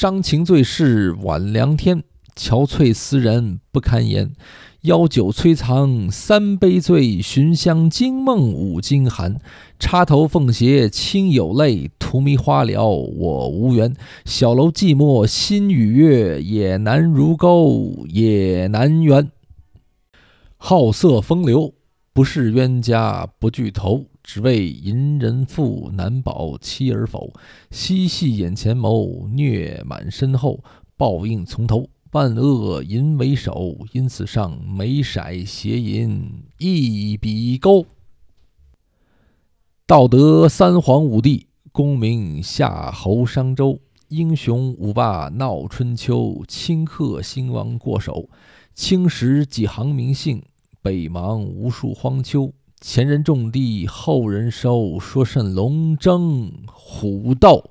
伤情最是晚凉天，憔悴思人不堪言。邀酒摧藏三杯醉，寻香惊梦五更寒。插头凤斜清有泪，荼蘼花了我无缘。小楼寂寞心与月，也难如钩也难圆。好色风流，不是冤家不聚头，只为淫人妇，难保妻儿否？嬉戏眼前谋，虐满身后，报应从头。万恶淫为首，因此上眉色邪淫一笔勾。道德三皇五帝，功名夏侯商周，英雄五霸闹春秋，顷刻兴亡过手。青史几行名姓，北邙无数荒丘。前人种地，后人收，说甚龙争虎斗？